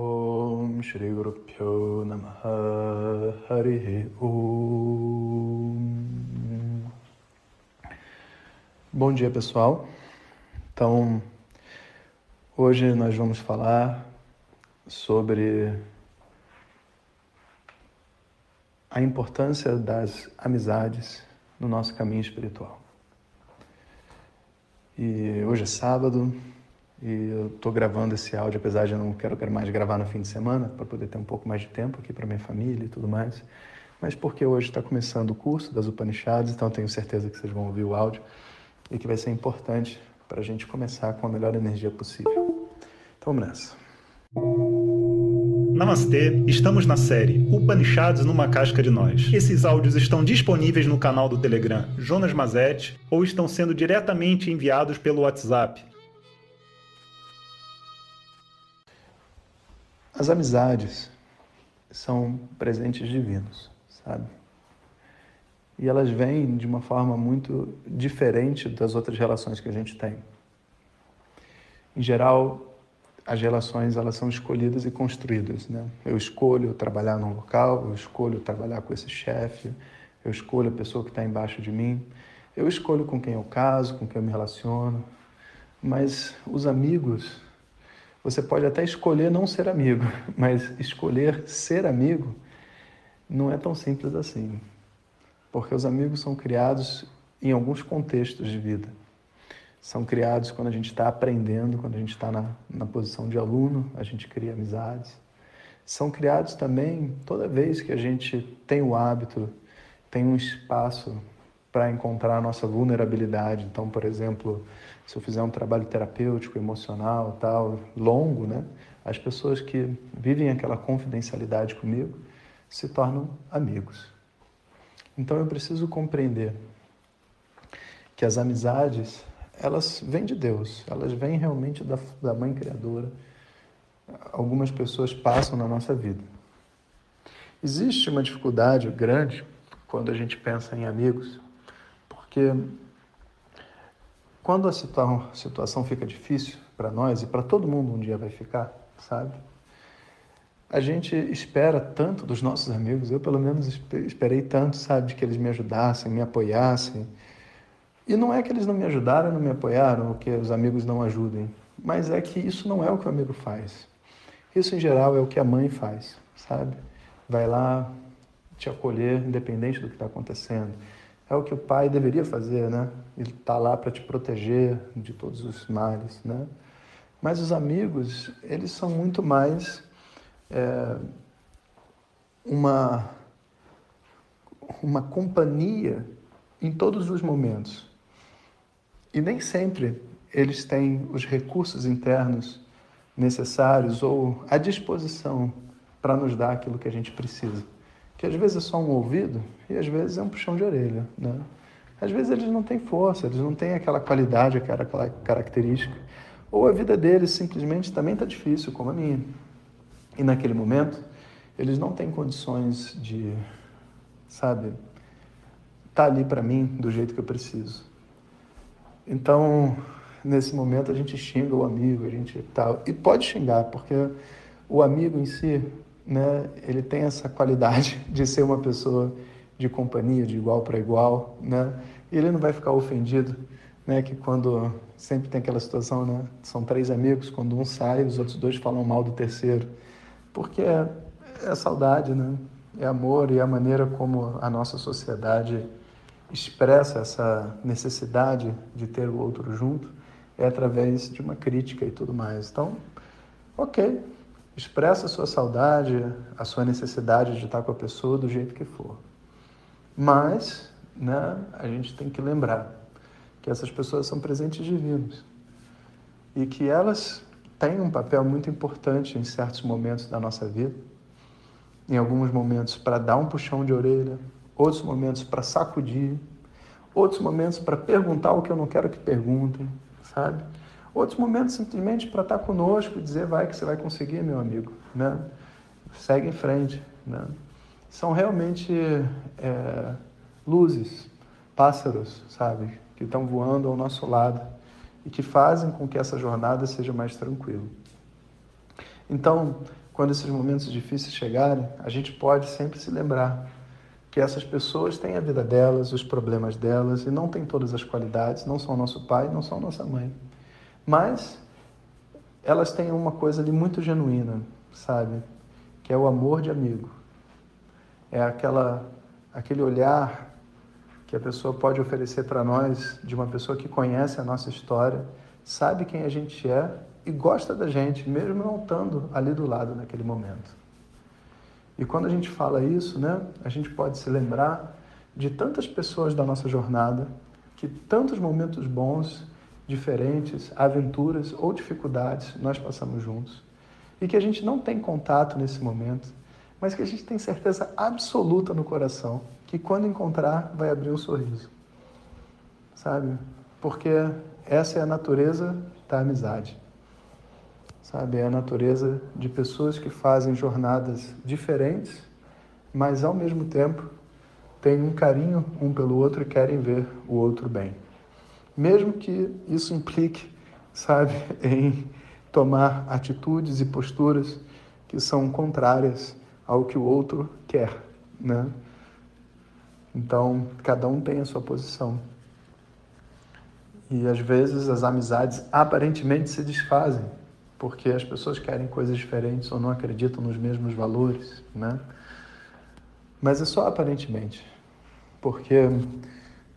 Om Shri Guru Pyo Namaha Om. Bom dia, pessoal. Então, hoje nós vamos falar sobre a importância das amizades no nosso caminho espiritual. E hoje é sábado e eu estou gravando esse áudio, apesar de eu não quero mais gravar no fim de semana, para poder ter um pouco mais de tempo aqui para minha família e tudo mais, mas porque hoje está começando o curso das Upanishads, então tenho certeza que vocês vão ouvir o áudio e que vai ser importante para a gente começar com a melhor energia possível. Então vamos nessa. Namastê, estamos na série Upanishads numa casca de nós. Esses áudios estão disponíveis no canal do Telegram Jonas Mazet ou estão sendo diretamente enviados pelo WhatsApp. As amizades são presentes divinos, sabe? E elas vêm de uma forma muito diferente das outras relações que a gente tem. Em geral, as relações elas são escolhidas e construídas, né? Eu escolho trabalhar num local, eu escolho trabalhar com esse chefe, eu escolho a pessoa que está embaixo de mim, eu escolho com quem eu caso, com quem eu me relaciono, mas os amigos, você pode até escolher não ser amigo, mas escolher ser amigo não é tão simples assim, porque os amigos são criados em alguns contextos de vida são criados quando a gente está aprendendo, quando a gente está na, na posição de aluno, a gente cria amizades. São criados também toda vez que a gente tem o hábito, tem um espaço para encontrar a nossa vulnerabilidade. Então, por exemplo, se eu fizer um trabalho terapêutico, emocional, tal, longo, né? As pessoas que vivem aquela confidencialidade comigo se tornam amigos. Então eu preciso compreender que as amizades elas vêm de Deus, elas vêm realmente da, da Mãe Criadora. Algumas pessoas passam na nossa vida. Existe uma dificuldade grande quando a gente pensa em amigos, porque quando a situação, fica difícil para nós e para todo mundo um dia vai ficar, sabe? A gente espera tanto dos nossos amigos, eu pelo menos esperei tanto, sabe, que eles me ajudassem, me apoiassem, e não é que eles não me ajudaram, não me apoiaram, ou que os amigos não ajudem, mas é que isso não é o que o amigo faz. Isso, em geral, é o que a mãe faz, sabe? Vai lá te acolher, independente do que está acontecendo. É o que o pai deveria fazer, né? Ele está lá para te proteger de todos os males, né? Mas os amigos, eles são muito mais é, uma, uma companhia em todos os momentos. E nem sempre eles têm os recursos internos necessários ou à disposição para nos dar aquilo que a gente precisa. Que às vezes é só um ouvido e às vezes é um puxão de orelha, né? Às vezes eles não têm força, eles não têm aquela qualidade, aquela característica. Ou a vida deles simplesmente também está difícil, como a minha. E naquele momento, eles não têm condições de, sabe, estar tá ali para mim do jeito que eu preciso. Então, nesse momento a gente xinga o amigo, a gente tal, e pode xingar, porque o amigo em si, né, ele tem essa qualidade de ser uma pessoa de companhia, de igual para igual, né? E ele não vai ficar ofendido, né, que quando sempre tem aquela situação, né, são três amigos, quando um sai, os outros dois falam mal do terceiro, porque é, é saudade, né? É amor e é a maneira como a nossa sociedade expressa essa necessidade de ter o outro junto é através de uma crítica e tudo mais. Então, ok, expressa a sua saudade, a sua necessidade de estar com a pessoa do jeito que for. Mas, né, a gente tem que lembrar que essas pessoas são presentes divinos e que elas têm um papel muito importante em certos momentos da nossa vida. Em alguns momentos para dar um puxão de orelha, outros momentos para sacudir, outros momentos para perguntar o que eu não quero que perguntem, sabe? Outros momentos simplesmente para estar conosco e dizer vai que você vai conseguir, meu amigo, né? Segue em frente, né? São realmente é, luzes, pássaros, sabe? Que estão voando ao nosso lado e que fazem com que essa jornada seja mais tranquila. Então, quando esses momentos difíceis chegarem, a gente pode sempre se lembrar que essas pessoas têm a vida delas, os problemas delas e não têm todas as qualidades, não são nosso pai, não são nossa mãe. Mas elas têm uma coisa ali muito genuína, sabe? Que é o amor de amigo. É aquela aquele olhar que a pessoa pode oferecer para nós de uma pessoa que conhece a nossa história, sabe quem a gente é e gosta da gente, mesmo não estando ali do lado naquele momento. E quando a gente fala isso, né, a gente pode se lembrar de tantas pessoas da nossa jornada, que tantos momentos bons, diferentes, aventuras ou dificuldades nós passamos juntos. E que a gente não tem contato nesse momento, mas que a gente tem certeza absoluta no coração que quando encontrar vai abrir um sorriso. Sabe? Porque essa é a natureza da amizade sabe? É a natureza de pessoas que fazem jornadas diferentes, mas ao mesmo tempo têm um carinho um pelo outro e querem ver o outro bem. Mesmo que isso implique, sabe, em tomar atitudes e posturas que são contrárias ao que o outro quer, né? Então, cada um tem a sua posição. E às vezes as amizades aparentemente se desfazem, porque as pessoas querem coisas diferentes ou não acreditam nos mesmos valores, né? Mas é só aparentemente, porque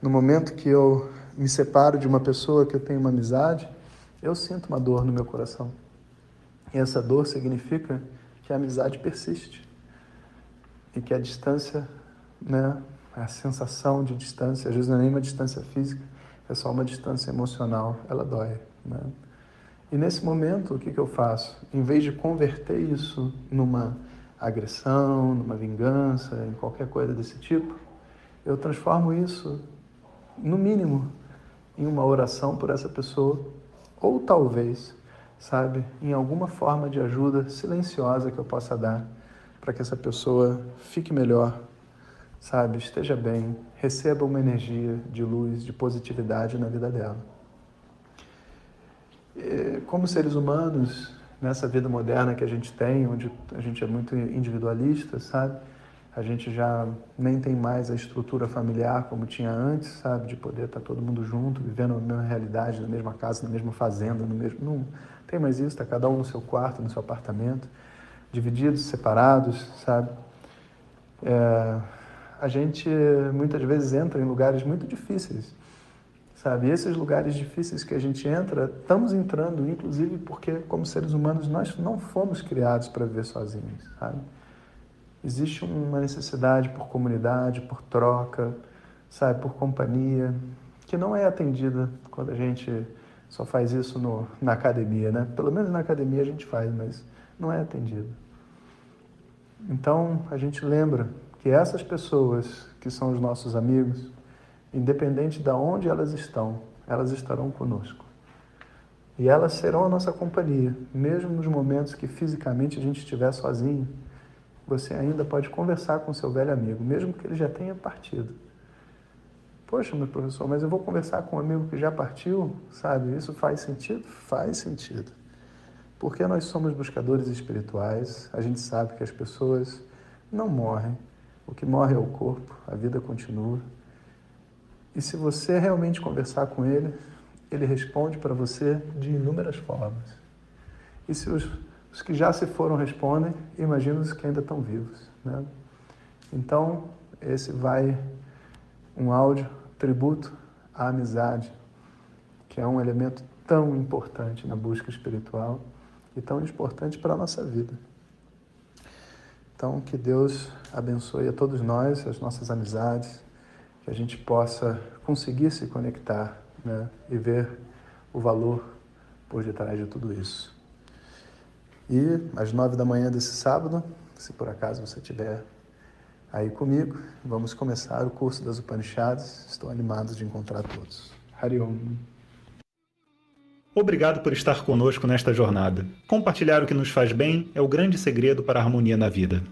no momento que eu me separo de uma pessoa que eu tenho uma amizade, eu sinto uma dor no meu coração. E essa dor significa que a amizade persiste e que a distância, né, a sensação de distância, às vezes não é nem uma distância física, é só uma distância emocional, ela dói, né? E nesse momento, o que, que eu faço? Em vez de converter isso numa agressão, numa vingança, em qualquer coisa desse tipo, eu transformo isso, no mínimo, em uma oração por essa pessoa, ou talvez, sabe, em alguma forma de ajuda silenciosa que eu possa dar para que essa pessoa fique melhor, sabe, esteja bem, receba uma energia de luz, de positividade na vida dela. É, como seres humanos, nessa vida moderna que a gente tem, onde a gente é muito individualista, sabe? A gente já nem tem mais a estrutura familiar como tinha antes, sabe? De poder estar todo mundo junto, vivendo a mesma realidade, na mesma casa, na mesma fazenda, no mesmo. Não tem mais isso, está cada um no seu quarto, no seu apartamento, divididos, separados, sabe? É, a gente muitas vezes entra em lugares muito difíceis sabe? E esses lugares difíceis que a gente entra, estamos entrando, inclusive porque, como seres humanos, nós não fomos criados para viver sozinhos, sabe? Existe uma necessidade por comunidade, por troca, sabe? Por companhia, que não é atendida quando a gente só faz isso no, na academia, né? Pelo menos na academia a gente faz, mas não é atendido. Então, a gente lembra que essas pessoas que são os nossos amigos, independente de onde elas estão, elas estarão conosco. E elas serão a nossa companhia, mesmo nos momentos que fisicamente a gente estiver sozinho. Você ainda pode conversar com seu velho amigo, mesmo que ele já tenha partido. Poxa, meu professor, mas eu vou conversar com um amigo que já partiu, sabe? Isso faz sentido? Faz sentido. Porque nós somos buscadores espirituais, a gente sabe que as pessoas não morrem. O que morre é o corpo, a vida continua. E se você realmente conversar com ele, ele responde para você de inúmeras formas. E se os, os, que já se foram respondem, imagina os que ainda estão vivos. Né? Então, esse vai um áudio tributo à amizade, que é um elemento tão importante na busca espiritual e tão importante para a nossa vida. Então, que Deus abençoe a todos nós, as nossas amizades que a gente possa conseguir se conectar né, e ver o valor por detrás de tudo isso. E às nove da manhã desse sábado, se por acaso você estiver aí comigo, vamos começar o curso das Upanishads. Estou animado de encontrar todos. Hariom. Obrigado por estar conosco nesta jornada. Compartilhar o que nos faz bem é o grande segredo para a harmonia na vida.